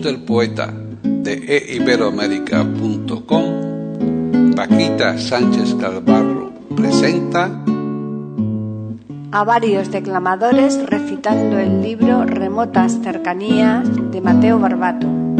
Del poeta de eiberoamérica.com, Paquita Sánchez Calvarro presenta a varios declamadores recitando el libro Remotas Cercanías de Mateo Barbato.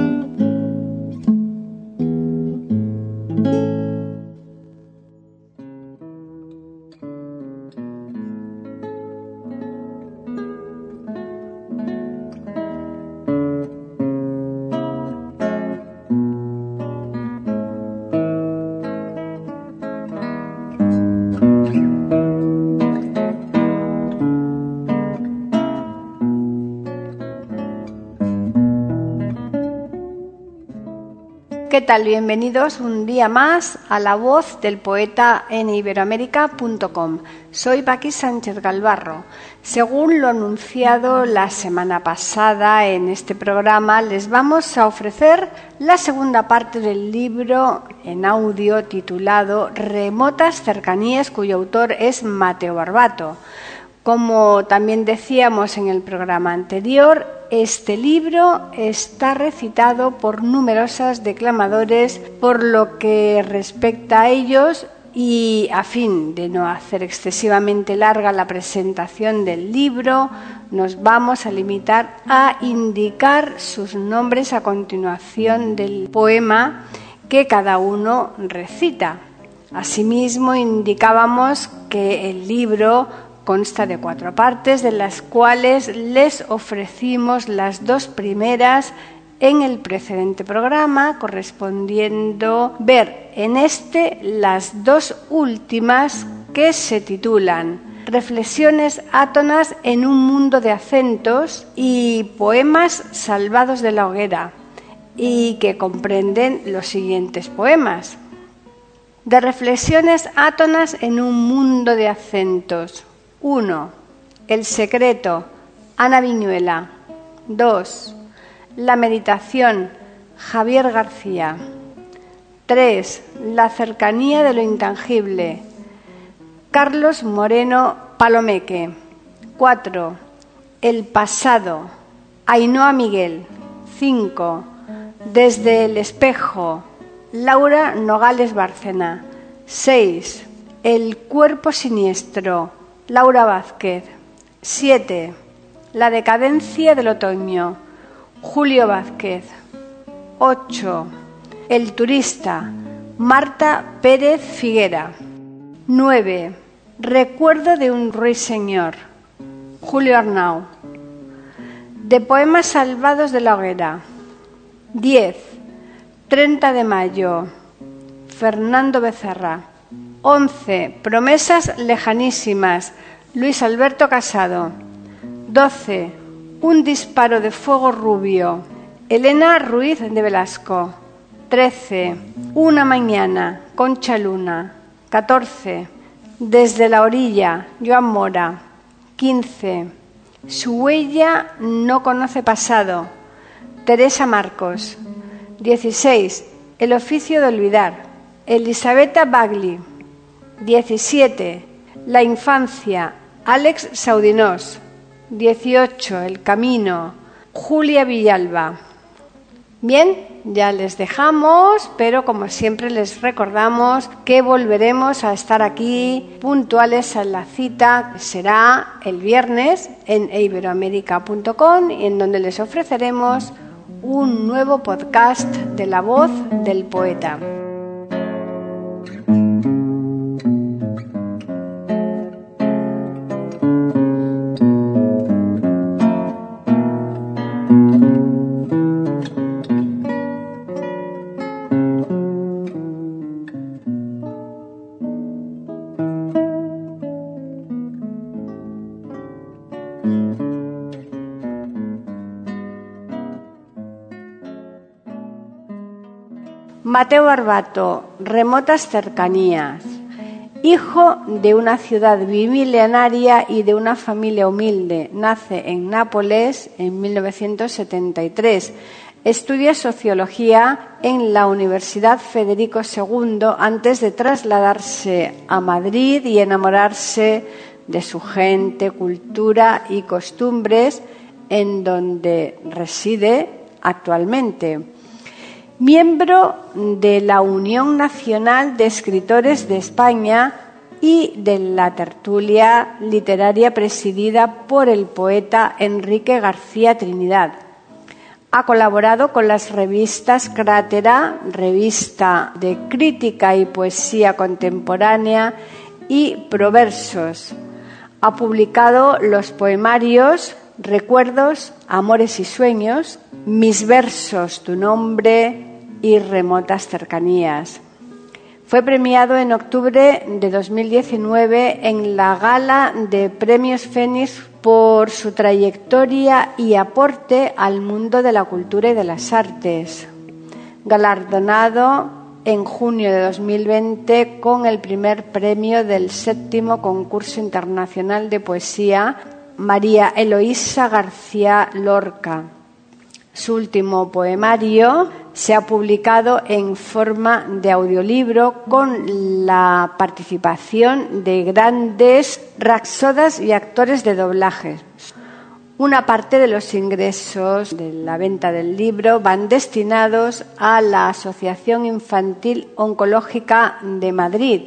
Bienvenidos un día más a la voz del poeta en iberoamérica.com. Soy Paqui Sánchez Galvarro. Según lo anunciado la semana pasada en este programa, les vamos a ofrecer la segunda parte del libro en audio titulado Remotas cercanías, cuyo autor es Mateo Barbato. Como también decíamos en el programa anterior, este libro está recitado por numerosos declamadores, por lo que respecta a ellos y a fin de no hacer excesivamente larga la presentación del libro, nos vamos a limitar a indicar sus nombres a continuación del poema que cada uno recita. Asimismo, indicábamos que el libro Consta de cuatro partes, de las cuales les ofrecimos las dos primeras en el precedente programa, correspondiendo ver en este las dos últimas que se titulan Reflexiones átonas en un mundo de acentos y Poemas salvados de la hoguera, y que comprenden los siguientes poemas. De reflexiones átonas en un mundo de acentos. 1. El secreto, Ana Viñuela. 2. La meditación, Javier García. 3. La cercanía de lo intangible, Carlos Moreno Palomeque. 4. El pasado, Ainhoa Miguel. 5. Desde el espejo, Laura Nogales Bárcena. 6. El cuerpo siniestro, Laura Vázquez. 7. La decadencia del otoño. Julio Vázquez. 8. El turista. Marta Pérez Figuera. 9. Recuerdo de un ruiseñor. Julio Arnau. De poemas salvados de la hoguera. 10. 30 de mayo. Fernando Becerra. 11. Promesas lejanísimas. Luis Alberto Casado. 12. Un disparo de fuego rubio. Elena Ruiz de Velasco. 13. Una mañana. Concha Luna. 14. Desde la orilla. Joan Mora. 15. Su huella no conoce pasado. Teresa Marcos. 16. El oficio de olvidar. Elisabetta Bagli. 17. La infancia. Alex Saudinós. 18. El camino. Julia Villalba. Bien, ya les dejamos, pero como siempre les recordamos que volveremos a estar aquí puntuales a la cita. Será el viernes en iberoamérica.com en donde les ofreceremos un nuevo podcast de la voz del poeta. Mateo Barbato, remotas cercanías. Hijo de una ciudad bimilenaria y de una familia humilde, nace en Nápoles en 1973. Estudia sociología en la Universidad Federico II antes de trasladarse a Madrid y enamorarse de su gente, cultura y costumbres en donde reside actualmente miembro de la Unión Nacional de Escritores de España y de la tertulia literaria presidida por el poeta Enrique García Trinidad. Ha colaborado con las revistas Crátera, revista de crítica y poesía contemporánea, y Proversos. Ha publicado los poemarios Recuerdos, Amores y Sueños, Mis versos, Tu nombre, y remotas cercanías. Fue premiado en octubre de 2019 en la gala de Premios Fénix por su trayectoria y aporte al mundo de la cultura y de las artes. Galardonado en junio de 2020 con el primer premio del séptimo concurso internacional de poesía María Eloísa García Lorca. Su último poemario se ha publicado en forma de audiolibro con la participación de grandes raxodas y actores de doblaje. Una parte de los ingresos de la venta del libro van destinados a la Asociación Infantil Oncológica de Madrid,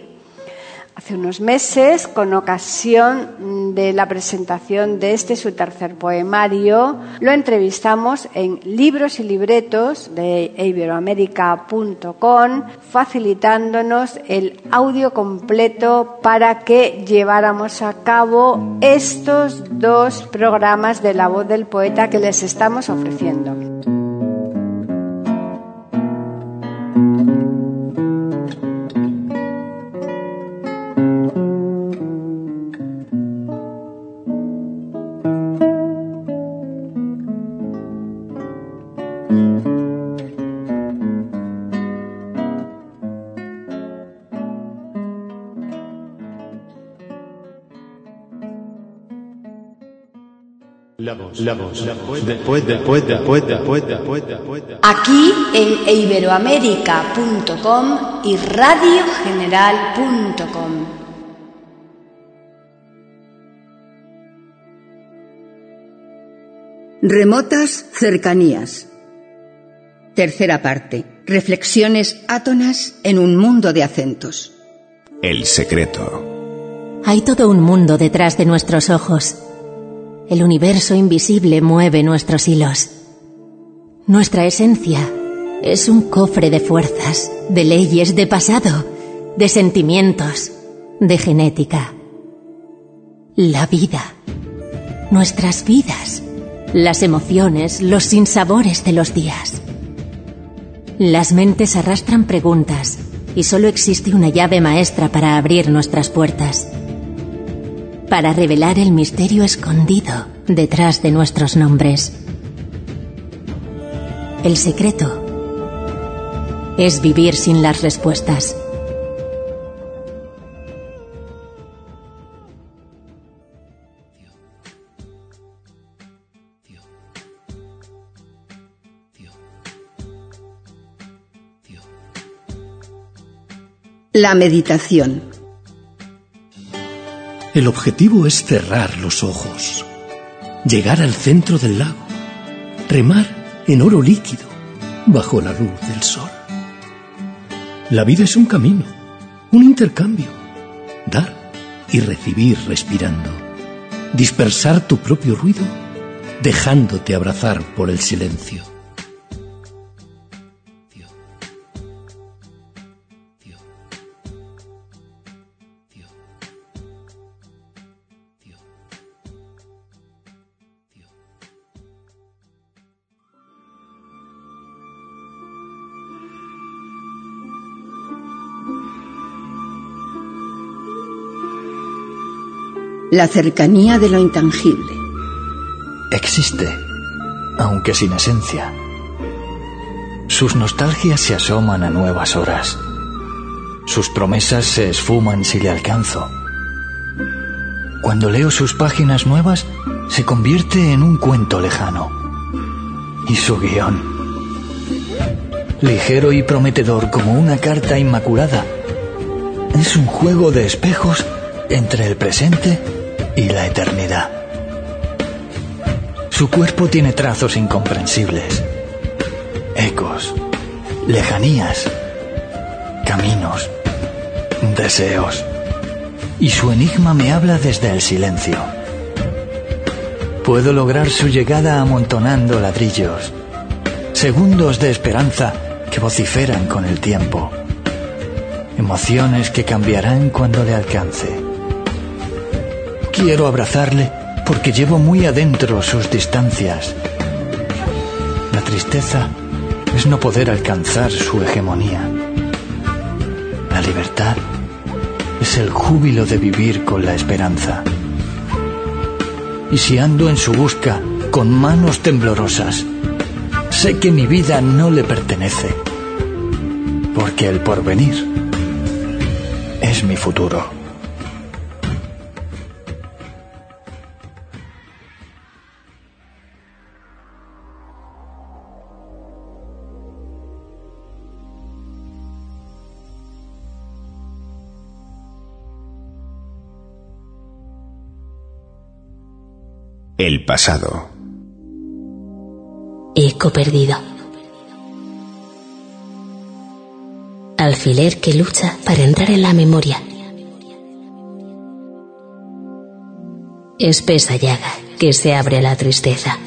Hace unos meses, con ocasión de la presentación de este su tercer poemario, lo entrevistamos en Libros y Libretos de iberoamérica.com, facilitándonos el audio completo para que lleváramos a cabo estos dos programas de la voz del poeta que les estamos ofreciendo. Aquí en iberoamérica.com y radiogeneral.com. Remotas cercanías. Tercera parte. Reflexiones átonas en un mundo de acentos. El secreto. Hay todo un mundo detrás de nuestros ojos el universo invisible mueve nuestros hilos. Nuestra esencia es un cofre de fuerzas, de leyes, de pasado, de sentimientos, de genética. La vida, nuestras vidas, las emociones, los sinsabores de los días. Las mentes arrastran preguntas y solo existe una llave maestra para abrir nuestras puertas para revelar el misterio escondido detrás de nuestros nombres. El secreto es vivir sin las respuestas. La meditación. El objetivo es cerrar los ojos, llegar al centro del lago, remar en oro líquido bajo la luz del sol. La vida es un camino, un intercambio, dar y recibir respirando, dispersar tu propio ruido dejándote abrazar por el silencio. La cercanía de lo intangible. Existe, aunque sin esencia. sus nostalgias se asoman a nuevas horas. Sus promesas se esfuman si le alcanzo. Cuando leo sus páginas nuevas, se convierte en un cuento lejano. Y su guion. Ligero y prometedor como una carta inmaculada. Es un juego de espejos entre el presente y la eternidad. Su cuerpo tiene trazos incomprensibles, ecos, lejanías, caminos, deseos. Y su enigma me habla desde el silencio. Puedo lograr su llegada amontonando ladrillos, segundos de esperanza que vociferan con el tiempo, emociones que cambiarán cuando le alcance. Quiero abrazarle porque llevo muy adentro sus distancias. La tristeza es no poder alcanzar su hegemonía. La libertad es el júbilo de vivir con la esperanza. Y si ando en su busca con manos temblorosas, sé que mi vida no le pertenece, porque el porvenir es mi futuro. El pasado. Eco perdido. Alfiler que lucha para entrar en la memoria. Espesa llaga que se abre a la tristeza.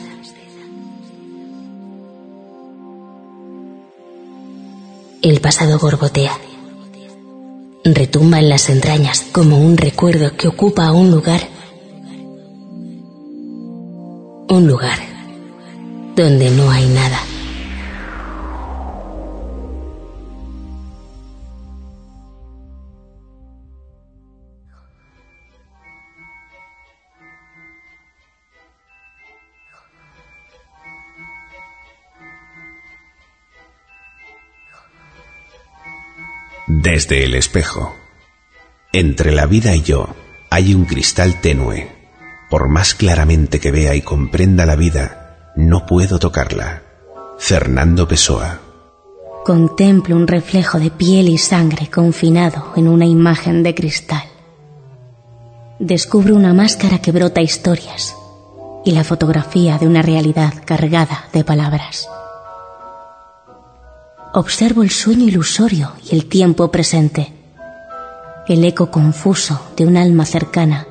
El pasado borbotea. Retumba en las entrañas como un recuerdo que ocupa un lugar un lugar donde no hay nada. Desde el espejo. Entre la vida y yo hay un cristal tenue por más claramente que vea y comprenda la vida, no puedo tocarla. Fernando Pessoa. Contemplo un reflejo de piel y sangre confinado en una imagen de cristal. Descubro una máscara que brota historias y la fotografía de una realidad cargada de palabras. Observo el sueño ilusorio y el tiempo presente, el eco confuso de un alma cercana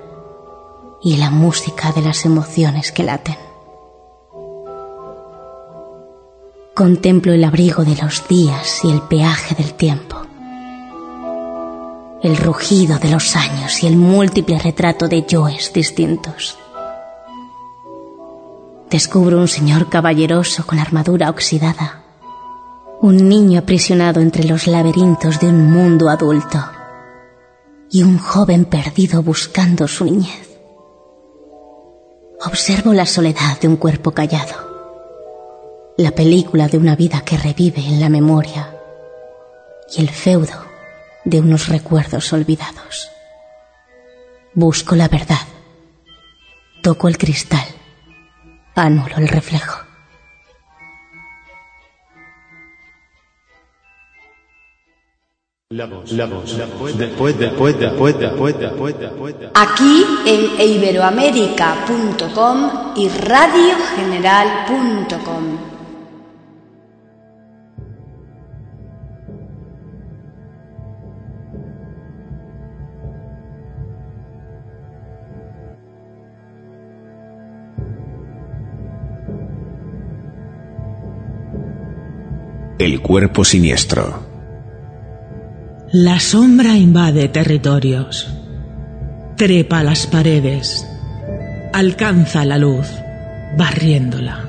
y la música de las emociones que laten. Contemplo el abrigo de los días y el peaje del tiempo, el rugido de los años y el múltiple retrato de yoes distintos. Descubro un señor caballeroso con armadura oxidada, un niño aprisionado entre los laberintos de un mundo adulto y un joven perdido buscando su niñez. Observo la soledad de un cuerpo callado, la película de una vida que revive en la memoria y el feudo de unos recuerdos olvidados. Busco la verdad, toco el cristal, anulo el reflejo. Aquí en iberoamérica.com y radiogeneral.com. El cuerpo siniestro. La sombra invade territorios, trepa las paredes, alcanza la luz, barriéndola.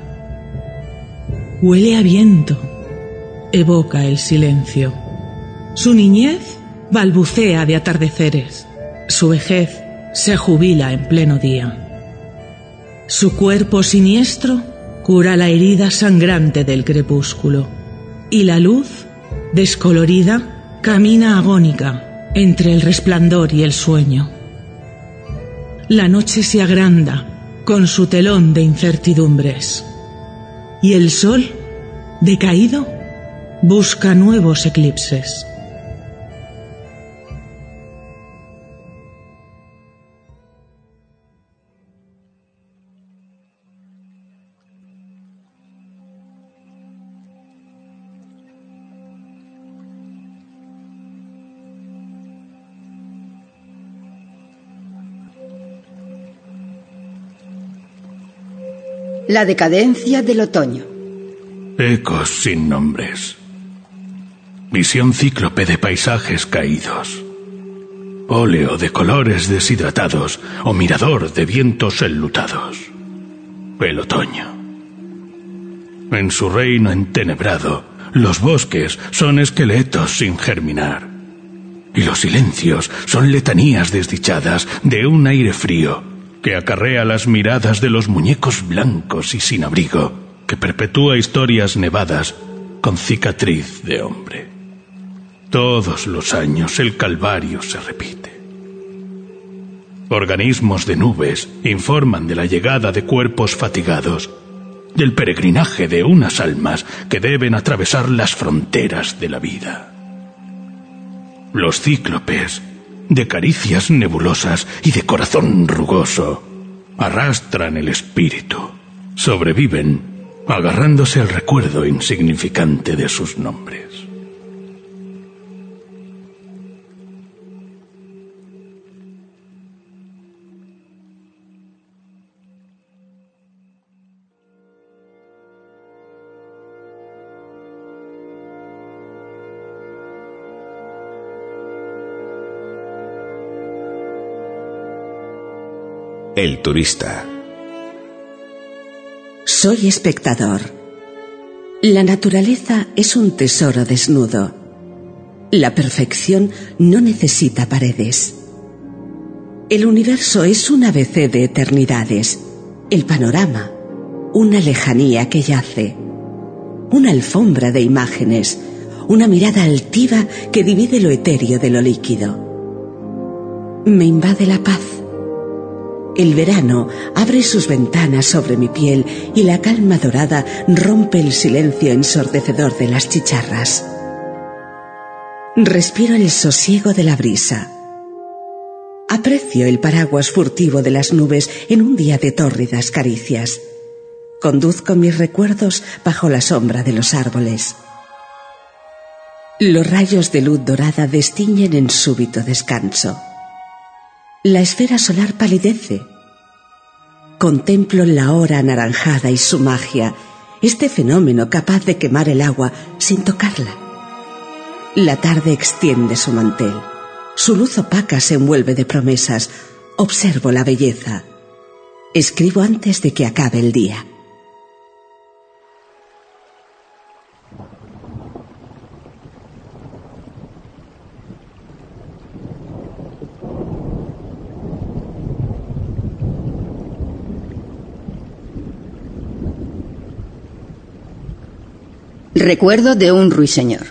Huele a viento, evoca el silencio. Su niñez balbucea de atardeceres, su vejez se jubila en pleno día. Su cuerpo siniestro cura la herida sangrante del crepúsculo y la luz, descolorida, camina agónica entre el resplandor y el sueño. La noche se agranda con su telón de incertidumbres y el sol, decaído, busca nuevos eclipses. La decadencia del otoño. Ecos sin nombres. Visión cíclope de paisajes caídos. Óleo de colores deshidratados o mirador de vientos enlutados. El otoño. En su reino entenebrado, los bosques son esqueletos sin germinar. Y los silencios son letanías desdichadas de un aire frío que acarrea las miradas de los muñecos blancos y sin abrigo, que perpetúa historias nevadas con cicatriz de hombre. Todos los años el calvario se repite. Organismos de nubes informan de la llegada de cuerpos fatigados, del peregrinaje de unas almas que deben atravesar las fronteras de la vida. Los cíclopes de caricias nebulosas y de corazón rugoso. Arrastran el espíritu, sobreviven, agarrándose al recuerdo insignificante de sus nombres. El turista. Soy espectador. La naturaleza es un tesoro desnudo. La perfección no necesita paredes. El universo es un ABC de eternidades. El panorama, una lejanía que yace. Una alfombra de imágenes, una mirada altiva que divide lo etéreo de lo líquido. Me invade la paz el verano abre sus ventanas sobre mi piel y la calma dorada rompe el silencio ensordecedor de las chicharras. Respiro el sosiego de la brisa. Aprecio el paraguas furtivo de las nubes en un día de tórridas caricias. Conduzco mis recuerdos bajo la sombra de los árboles. Los rayos de luz dorada destiñen en súbito descanso. La esfera solar palidece. Contemplo la hora anaranjada y su magia, este fenómeno capaz de quemar el agua sin tocarla. La tarde extiende su mantel. Su luz opaca se envuelve de promesas. Observo la belleza. Escribo antes de que acabe el día. Recuerdo de un ruiseñor,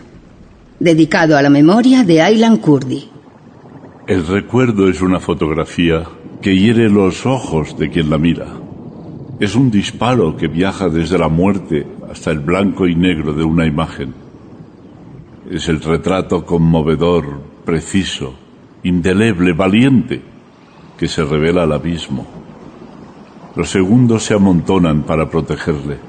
dedicado a la memoria de Aylan Kurdi. El recuerdo es una fotografía que hiere los ojos de quien la mira. Es un disparo que viaja desde la muerte hasta el blanco y negro de una imagen. Es el retrato conmovedor, preciso, indeleble, valiente, que se revela al abismo. Los segundos se amontonan para protegerle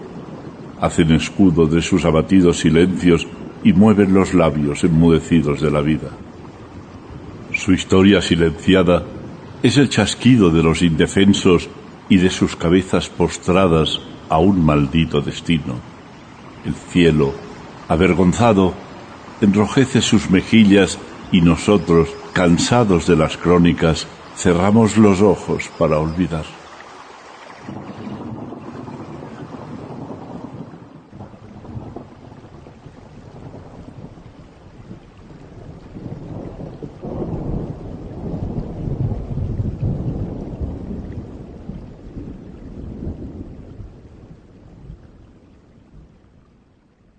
hacen escudo de sus abatidos silencios y mueven los labios enmudecidos de la vida. Su historia silenciada es el chasquido de los indefensos y de sus cabezas postradas a un maldito destino. El cielo, avergonzado, enrojece sus mejillas y nosotros, cansados de las crónicas, cerramos los ojos para olvidar.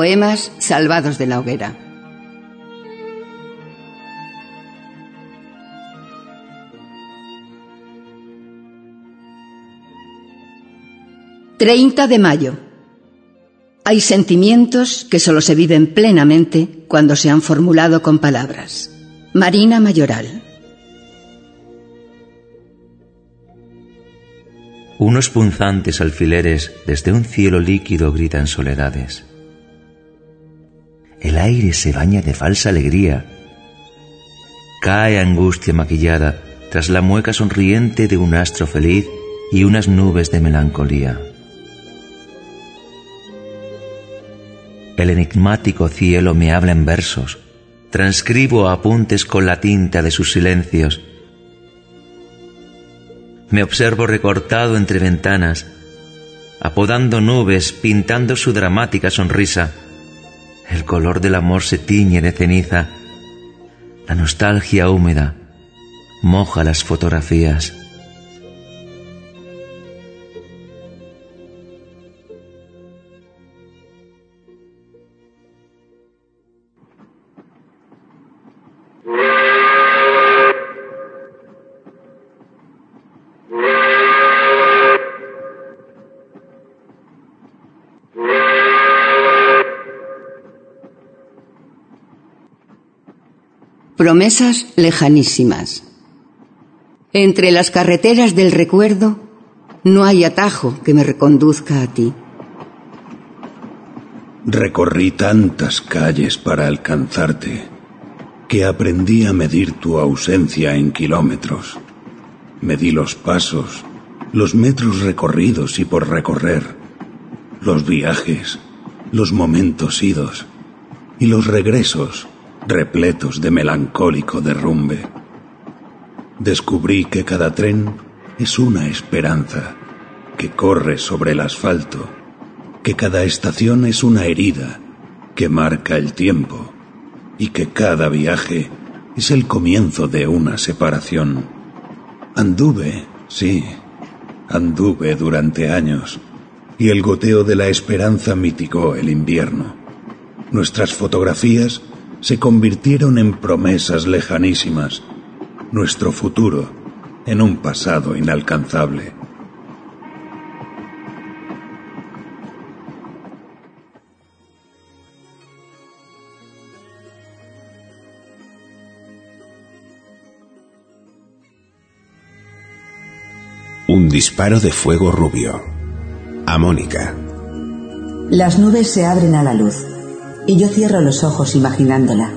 Poemas salvados de la hoguera. Treinta de mayo. Hay sentimientos que solo se viven plenamente cuando se han formulado con palabras. Marina Mayoral. Unos punzantes alfileres desde un cielo líquido gritan soledades. El aire se baña de falsa alegría. Cae angustia maquillada tras la mueca sonriente de un astro feliz y unas nubes de melancolía. El enigmático cielo me habla en versos, transcribo apuntes con la tinta de sus silencios. Me observo recortado entre ventanas, apodando nubes, pintando su dramática sonrisa el color del amor se tiñe de ceniza. La nostalgia húmeda moja las fotografías. Promesas lejanísimas. Entre las carreteras del recuerdo no hay atajo que me reconduzca a ti. Recorrí tantas calles para alcanzarte que aprendí a medir tu ausencia en kilómetros. Medí los pasos, los metros recorridos y por recorrer, los viajes, los momentos idos y los regresos repletos de melancólico derrumbe. Descubrí que cada tren es una esperanza que corre sobre el asfalto, que cada estación es una herida que marca el tiempo y que cada viaje es el comienzo de una separación. Anduve, sí, anduve durante años y el goteo de la esperanza mitigó el invierno. Nuestras fotografías se convirtieron en promesas lejanísimas, nuestro futuro en un pasado inalcanzable. Un disparo de fuego rubio. A Mónica. Las nubes se abren a la luz y yo cierro los ojos imaginándola.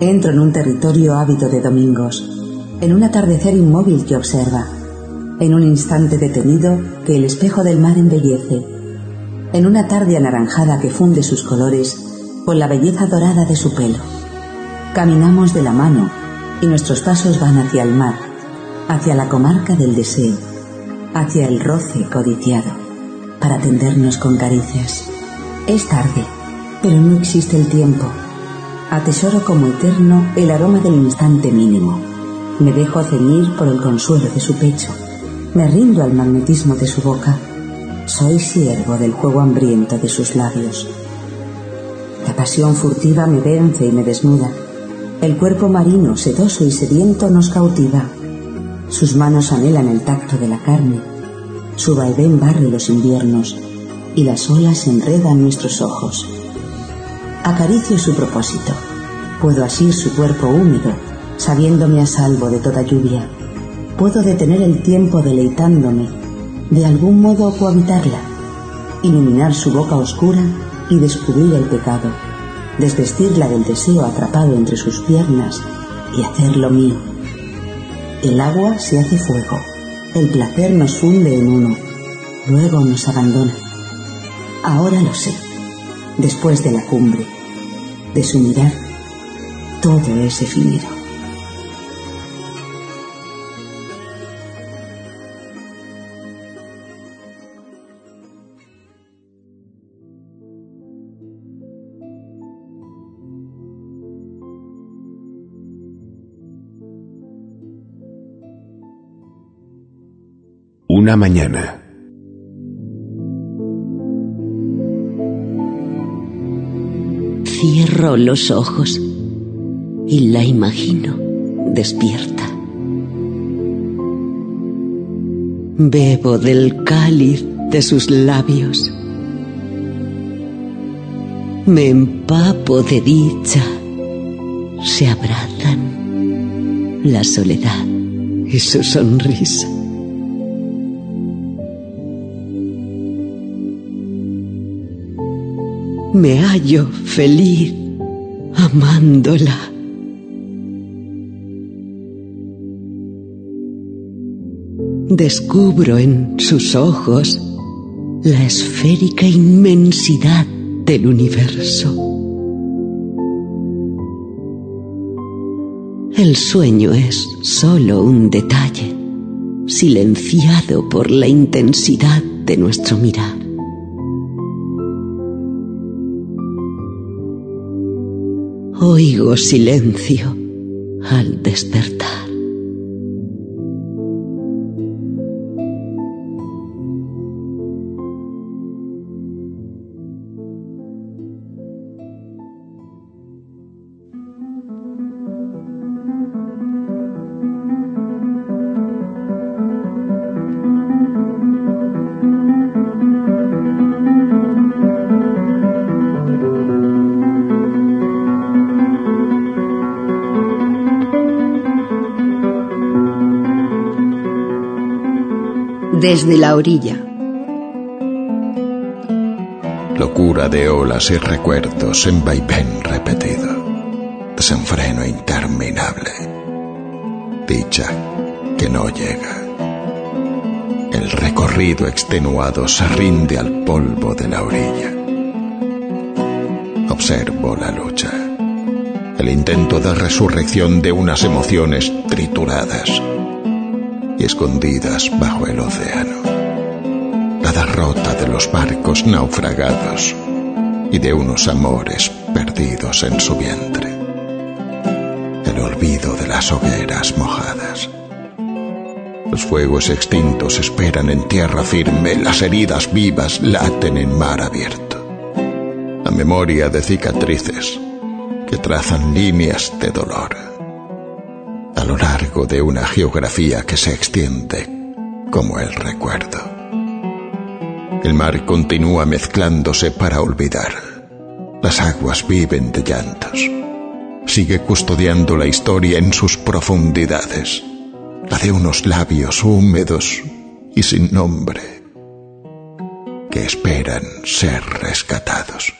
Entro en un territorio ávido de domingos, en un atardecer inmóvil que observa, en un instante detenido que el espejo del mar embellece, en una tarde anaranjada que funde sus colores con la belleza dorada de su pelo. Caminamos de la mano y nuestros pasos van hacia el mar, hacia la comarca del deseo, hacia el roce codiciado, para tendernos con caricias. Es tarde pero no existe el tiempo. Atesoro como eterno el aroma del instante mínimo. Me dejo ceñir por el consuelo de su pecho. Me rindo al magnetismo de su boca. Soy siervo del juego hambriento de sus labios. La pasión furtiva me vence y me desnuda. El cuerpo marino, sedoso y sediento, nos cautiva. Sus manos anhelan el tacto de la carne. Su vaivén barre los inviernos y las olas enredan nuestros ojos. Acaricio su propósito. Puedo asir su cuerpo húmedo, sabiéndome a salvo de toda lluvia. Puedo detener el tiempo deleitándome, de algún modo cohabitarla, iluminar su boca oscura y descubrir el pecado, desvestirla del deseo atrapado entre sus piernas y hacerlo mío. El agua se hace fuego, el placer nos funde en uno, luego nos abandona. Ahora lo sé, después de la cumbre, de su mirar, todo es efímero. Una mañana. Cierro los ojos y la imagino despierta. Bebo del cáliz de sus labios. Me empapo de dicha. Se abrazan la soledad y su sonrisa. Me hallo feliz amándola. Descubro en sus ojos la esférica inmensidad del universo. El sueño es solo un detalle, silenciado por la intensidad de nuestro mirar. Oigo silencio al despertar. Desde la orilla. Locura de olas y recuerdos en vaivén repetido. Desenfreno interminable. Dicha que no llega. El recorrido extenuado se rinde al polvo de la orilla. Observo la lucha. El intento de resurrección de unas emociones trituradas y escondidas bajo el océano. La derrota de los barcos naufragados y de unos amores perdidos en su vientre. El olvido de las hogueras mojadas. Los fuegos extintos esperan en tierra firme, las heridas vivas laten en mar abierto. La memoria de cicatrices que trazan líneas de dolor a lo largo de una geografía que se extiende como el recuerdo. El mar continúa mezclándose para olvidar. Las aguas viven de llantos. Sigue custodiando la historia en sus profundidades, la de unos labios húmedos y sin nombre que esperan ser rescatados.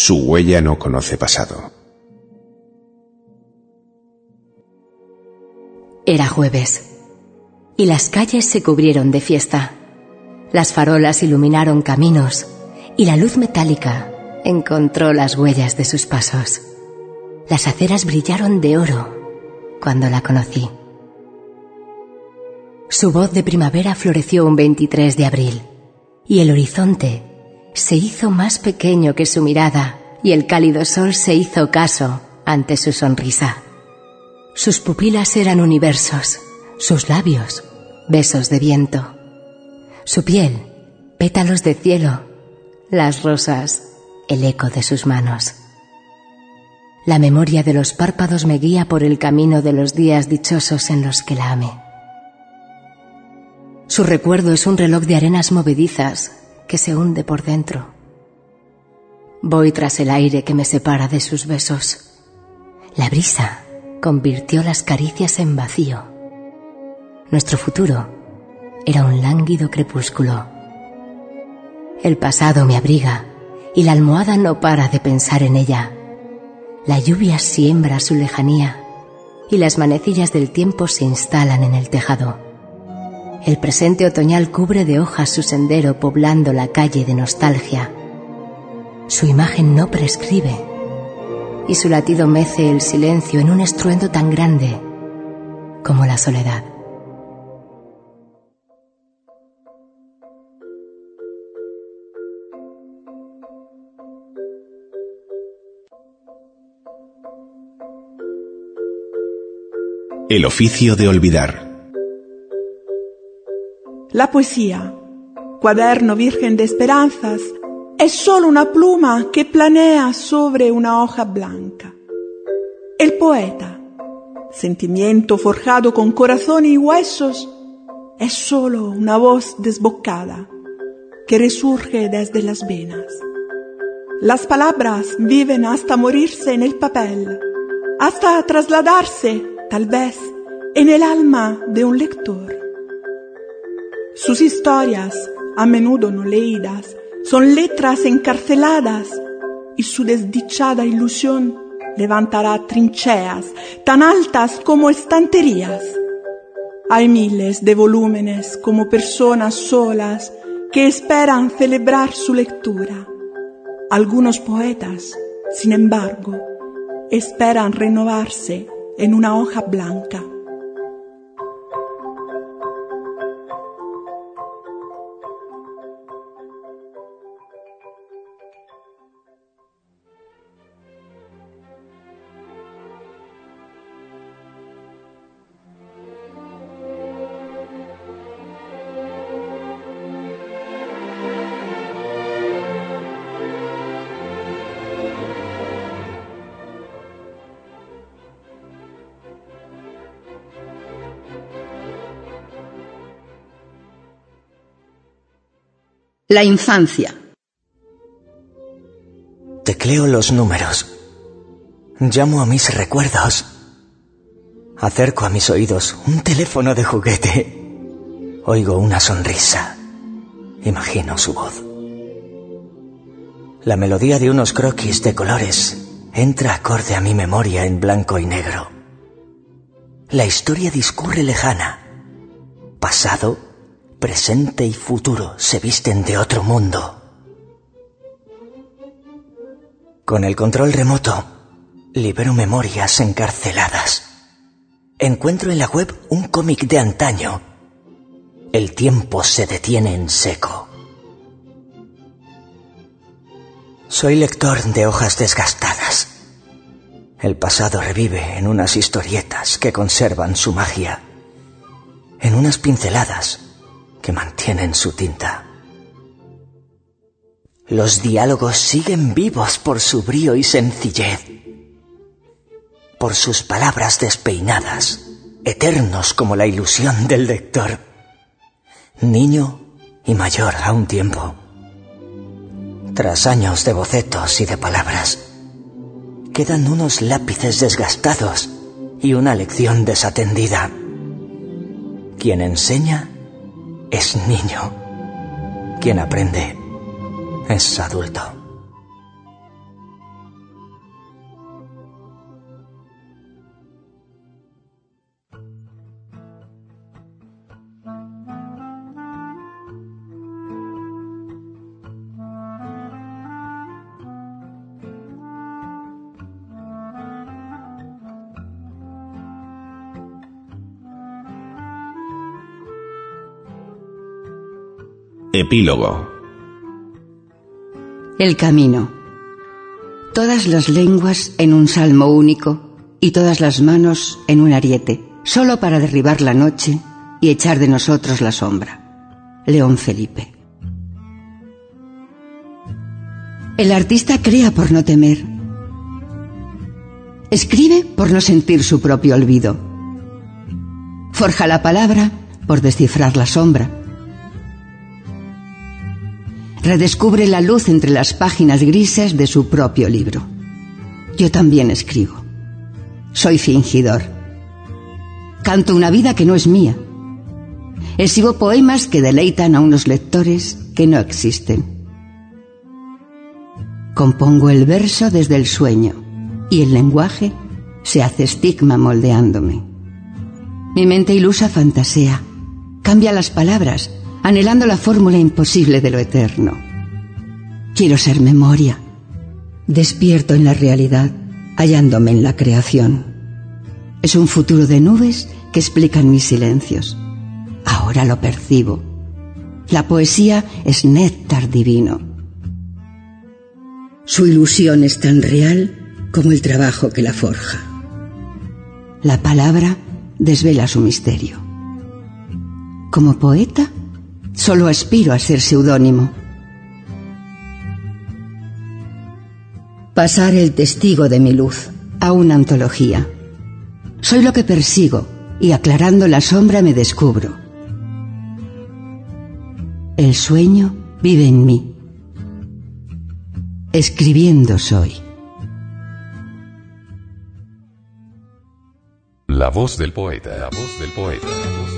Su huella no conoce pasado. Era jueves y las calles se cubrieron de fiesta. Las farolas iluminaron caminos y la luz metálica encontró las huellas de sus pasos. Las aceras brillaron de oro cuando la conocí. Su voz de primavera floreció un 23 de abril y el horizonte se hizo más pequeño que su mirada y el cálido sol se hizo caso ante su sonrisa. Sus pupilas eran universos, sus labios besos de viento, su piel pétalos de cielo, las rosas, el eco de sus manos. La memoria de los párpados me guía por el camino de los días dichosos en los que la amé. Su recuerdo es un reloj de arenas movedizas que se hunde por dentro. Voy tras el aire que me separa de sus besos. La brisa convirtió las caricias en vacío. Nuestro futuro era un lánguido crepúsculo. El pasado me abriga y la almohada no para de pensar en ella. La lluvia siembra su lejanía y las manecillas del tiempo se instalan en el tejado. El presente otoñal cubre de hojas su sendero poblando la calle de nostalgia. Su imagen no prescribe y su latido mece el silencio en un estruendo tan grande como la soledad. El oficio de olvidar. La poesía, cuaderno virgen de esperanzas, es solo una pluma que planea sobre una hoja blanca. El poeta, sentimiento forjado con corazón y huesos, es solo una voz desbocada que resurge desde las venas. Las palabras viven hasta morirse en el papel, hasta trasladarse, tal vez, en el alma de un lector. Sus historias, a menudo no leídas, son letras encarceladas y su desdichada ilusión levantará trincheas tan altas como estanterías. Hay miles de volúmenes como personas solas que esperan celebrar su lectura. Algunos poetas, sin embargo, esperan renovarse en una hoja blanca. La infancia. Tecleo los números. Llamo a mis recuerdos. Acerco a mis oídos un teléfono de juguete. Oigo una sonrisa. Imagino su voz. La melodía de unos croquis de colores entra acorde a mi memoria en blanco y negro. La historia discurre lejana. Pasado, presente y futuro se visten de otro mundo. Con el control remoto, libero memorias encarceladas. Encuentro en la web un cómic de antaño. El tiempo se detiene en seco. Soy lector de hojas desgastadas. El pasado revive en unas historietas que conservan su magia, en unas pinceladas que mantienen su tinta. Los diálogos siguen vivos por su brío y sencillez, por sus palabras despeinadas, eternos como la ilusión del lector, niño y mayor a un tiempo. Tras años de bocetos y de palabras, quedan unos lápices desgastados y una lección desatendida. Quien enseña es niño. Quien aprende es adulto. Epílogo. El camino. Todas las lenguas en un salmo único y todas las manos en un ariete, solo para derribar la noche y echar de nosotros la sombra. León Felipe. El artista crea por no temer. Escribe por no sentir su propio olvido. Forja la palabra por descifrar la sombra. Redescubre la luz entre las páginas grises de su propio libro. Yo también escribo. Soy fingidor. Canto una vida que no es mía. Exhibo poemas que deleitan a unos lectores que no existen. Compongo el verso desde el sueño y el lenguaje se hace estigma moldeándome. Mi mente ilusa fantasea, cambia las palabras, anhelando la fórmula imposible de lo eterno. Quiero ser memoria. Despierto en la realidad, hallándome en la creación. Es un futuro de nubes que explican mis silencios. Ahora lo percibo. La poesía es néctar divino. Su ilusión es tan real como el trabajo que la forja. La palabra desvela su misterio. Como poeta, solo aspiro a ser seudónimo. Pasar el testigo de mi luz a una antología. Soy lo que persigo y aclarando la sombra me descubro. El sueño vive en mí Escribiendo soy. La voz del poeta. La voz del poeta. La voz del poeta.